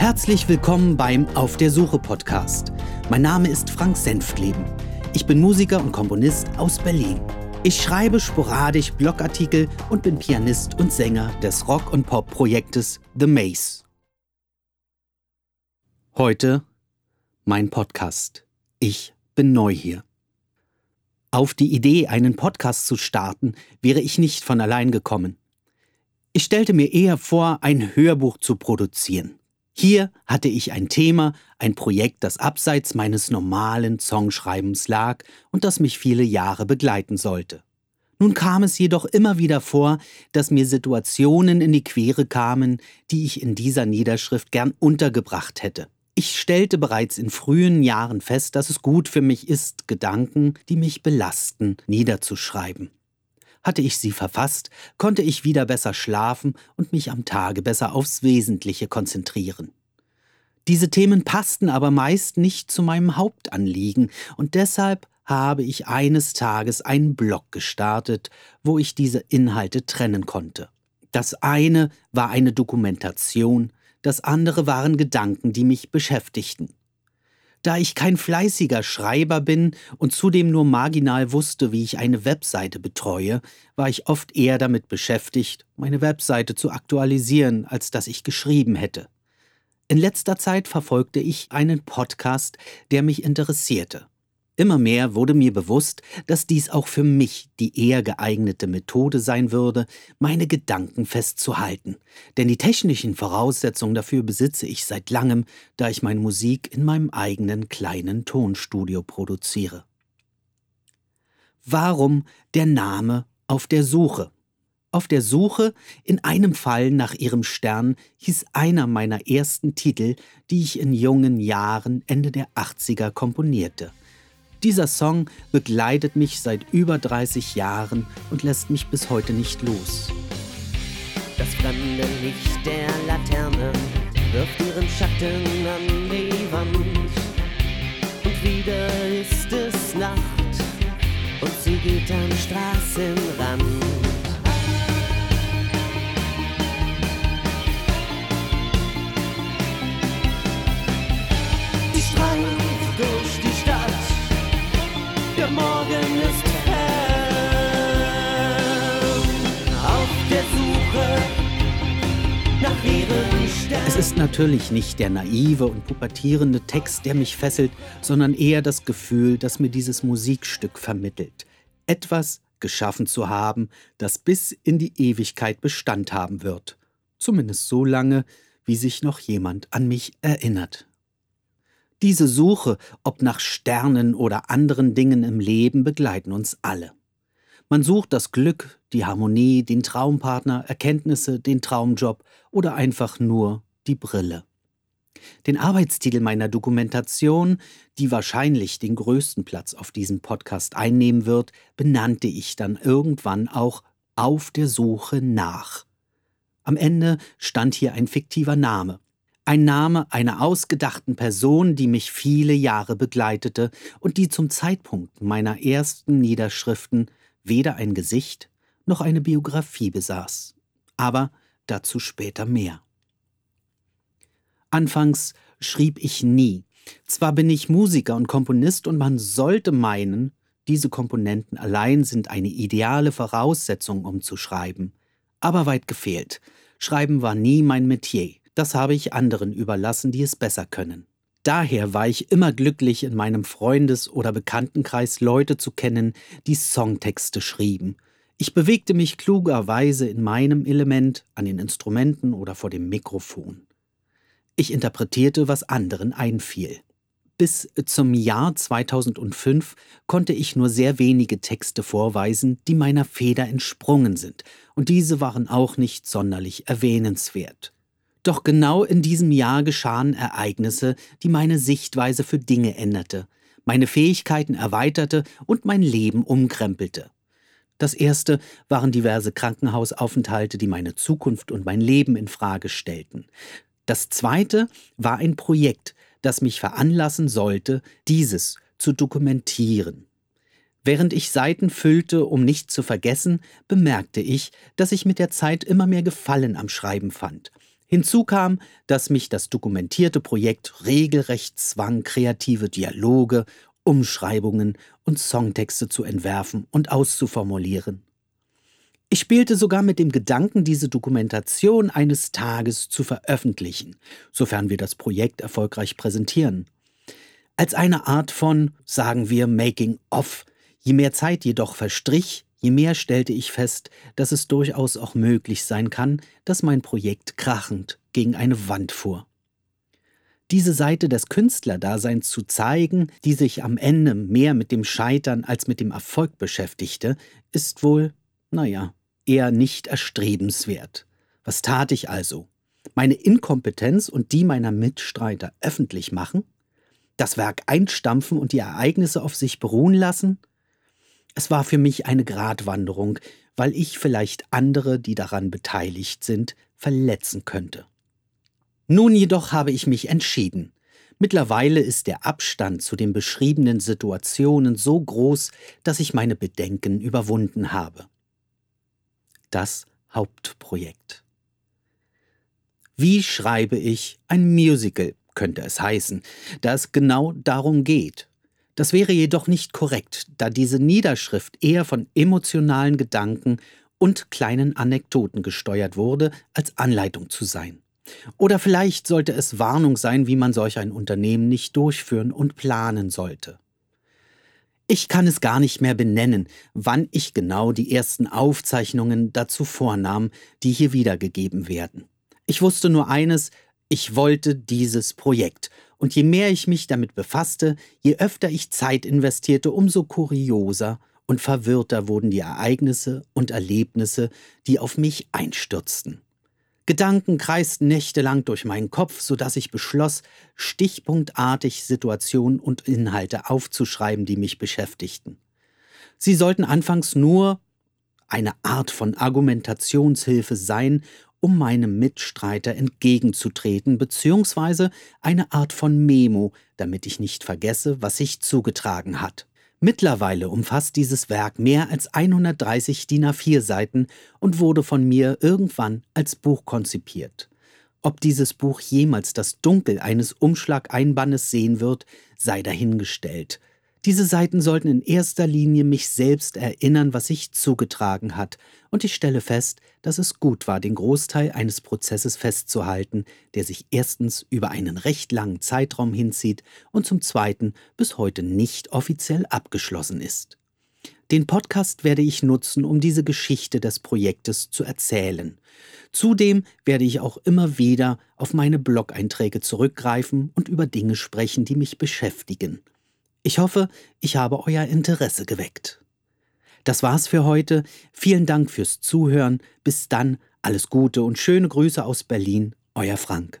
Herzlich willkommen beim Auf der Suche Podcast. Mein Name ist Frank Senftleben. Ich bin Musiker und Komponist aus Berlin. Ich schreibe sporadisch Blogartikel und bin Pianist und Sänger des Rock- und Pop-Projektes The Maze. Heute mein Podcast. Ich bin neu hier. Auf die Idee, einen Podcast zu starten, wäre ich nicht von allein gekommen. Ich stellte mir eher vor, ein Hörbuch zu produzieren. Hier hatte ich ein Thema, ein Projekt, das abseits meines normalen Songschreibens lag und das mich viele Jahre begleiten sollte. Nun kam es jedoch immer wieder vor, dass mir Situationen in die Quere kamen, die ich in dieser Niederschrift gern untergebracht hätte. Ich stellte bereits in frühen Jahren fest, dass es gut für mich ist, Gedanken, die mich belasten, niederzuschreiben. Hatte ich sie verfasst, konnte ich wieder besser schlafen und mich am Tage besser aufs Wesentliche konzentrieren. Diese Themen passten aber meist nicht zu meinem Hauptanliegen, und deshalb habe ich eines Tages einen Blog gestartet, wo ich diese Inhalte trennen konnte. Das eine war eine Dokumentation, das andere waren Gedanken, die mich beschäftigten. Da ich kein fleißiger Schreiber bin und zudem nur marginal wusste, wie ich eine Webseite betreue, war ich oft eher damit beschäftigt, meine Webseite zu aktualisieren, als dass ich geschrieben hätte. In letzter Zeit verfolgte ich einen Podcast, der mich interessierte. Immer mehr wurde mir bewusst, dass dies auch für mich die eher geeignete Methode sein würde, meine Gedanken festzuhalten. Denn die technischen Voraussetzungen dafür besitze ich seit langem, da ich meine Musik in meinem eigenen kleinen Tonstudio produziere. Warum der Name auf der Suche? Auf der Suche, in einem Fall nach ihrem Stern, hieß einer meiner ersten Titel, die ich in jungen Jahren Ende der 80er komponierte. Dieser Song begleitet mich seit über 30 Jahren und lässt mich bis heute nicht los. Das fremde Licht der Laterne wirft ihren Schatten an die Wand. Und wieder ist es Nacht und sie geht am Straßenrand. Morgen ist hell. Auf der Suche nach ihrem Stern. Es ist natürlich nicht der naive und pubertierende Text, der mich fesselt, sondern eher das Gefühl, das mir dieses Musikstück vermittelt. Etwas geschaffen zu haben, das bis in die Ewigkeit Bestand haben wird. Zumindest so lange, wie sich noch jemand an mich erinnert. Diese Suche, ob nach Sternen oder anderen Dingen im Leben, begleiten uns alle. Man sucht das Glück, die Harmonie, den Traumpartner, Erkenntnisse, den Traumjob oder einfach nur die Brille. Den Arbeitstitel meiner Dokumentation, die wahrscheinlich den größten Platz auf diesem Podcast einnehmen wird, benannte ich dann irgendwann auch Auf der Suche nach. Am Ende stand hier ein fiktiver Name, ein Name einer ausgedachten Person, die mich viele Jahre begleitete und die zum Zeitpunkt meiner ersten Niederschriften weder ein Gesicht noch eine Biografie besaß. Aber dazu später mehr. Anfangs schrieb ich nie. Zwar bin ich Musiker und Komponist und man sollte meinen, diese Komponenten allein sind eine ideale Voraussetzung, um zu schreiben. Aber weit gefehlt. Schreiben war nie mein Metier. Das habe ich anderen überlassen, die es besser können. Daher war ich immer glücklich, in meinem Freundes- oder Bekanntenkreis Leute zu kennen, die Songtexte schrieben. Ich bewegte mich klugerweise in meinem Element, an den Instrumenten oder vor dem Mikrofon. Ich interpretierte, was anderen einfiel. Bis zum Jahr 2005 konnte ich nur sehr wenige Texte vorweisen, die meiner Feder entsprungen sind, und diese waren auch nicht sonderlich erwähnenswert. Doch genau in diesem Jahr geschahen Ereignisse, die meine Sichtweise für Dinge änderte, meine Fähigkeiten erweiterte und mein Leben umkrempelte. Das erste waren diverse Krankenhausaufenthalte, die meine Zukunft und mein Leben in Frage stellten. Das zweite war ein Projekt, das mich veranlassen sollte, dieses zu dokumentieren. Während ich Seiten füllte, um nicht zu vergessen, bemerkte ich, dass ich mit der Zeit immer mehr Gefallen am Schreiben fand. Hinzu kam, dass mich das dokumentierte Projekt regelrecht zwang, kreative Dialoge, Umschreibungen und Songtexte zu entwerfen und auszuformulieren. Ich spielte sogar mit dem Gedanken, diese Dokumentation eines Tages zu veröffentlichen, sofern wir das Projekt erfolgreich präsentieren. Als eine Art von, sagen wir, Making-of. Je mehr Zeit jedoch verstrich, je mehr stellte ich fest, dass es durchaus auch möglich sein kann, dass mein Projekt krachend gegen eine Wand fuhr. Diese Seite des Künstlerdaseins zu zeigen, die sich am Ende mehr mit dem Scheitern als mit dem Erfolg beschäftigte, ist wohl, naja, eher nicht erstrebenswert. Was tat ich also? Meine Inkompetenz und die meiner Mitstreiter öffentlich machen? Das Werk einstampfen und die Ereignisse auf sich beruhen lassen? Es war für mich eine Gratwanderung, weil ich vielleicht andere, die daran beteiligt sind, verletzen könnte. Nun jedoch habe ich mich entschieden. Mittlerweile ist der Abstand zu den beschriebenen Situationen so groß, dass ich meine Bedenken überwunden habe. Das Hauptprojekt. Wie schreibe ich ein Musical, könnte es heißen, da es genau darum geht. Das wäre jedoch nicht korrekt, da diese Niederschrift eher von emotionalen Gedanken und kleinen Anekdoten gesteuert wurde, als Anleitung zu sein. Oder vielleicht sollte es Warnung sein, wie man solch ein Unternehmen nicht durchführen und planen sollte. Ich kann es gar nicht mehr benennen, wann ich genau die ersten Aufzeichnungen dazu vornahm, die hier wiedergegeben werden. Ich wusste nur eines, ich wollte dieses Projekt und je mehr ich mich damit befasste, je öfter ich Zeit investierte, umso kurioser und verwirrter wurden die Ereignisse und Erlebnisse, die auf mich einstürzten. Gedanken kreisten nächtelang durch meinen Kopf, so dass ich beschloss, stichpunktartig Situationen und Inhalte aufzuschreiben, die mich beschäftigten. Sie sollten anfangs nur eine Art von Argumentationshilfe sein um meinem Mitstreiter entgegenzutreten, beziehungsweise eine Art von Memo, damit ich nicht vergesse, was sich zugetragen hat. Mittlerweile umfasst dieses Werk mehr als 130 DIN A4 Seiten und wurde von mir irgendwann als Buch konzipiert. Ob dieses Buch jemals das Dunkel eines Umschlageinbandes sehen wird, sei dahingestellt. Diese Seiten sollten in erster Linie mich selbst erinnern, was sich zugetragen hat, und ich stelle fest, dass es gut war, den Großteil eines Prozesses festzuhalten, der sich erstens über einen recht langen Zeitraum hinzieht und zum Zweiten bis heute nicht offiziell abgeschlossen ist. Den Podcast werde ich nutzen, um diese Geschichte des Projektes zu erzählen. Zudem werde ich auch immer wieder auf meine Blog-Einträge zurückgreifen und über Dinge sprechen, die mich beschäftigen. Ich hoffe, ich habe euer Interesse geweckt. Das war's für heute. Vielen Dank fürs Zuhören. Bis dann, alles Gute und schöne Grüße aus Berlin, euer Frank.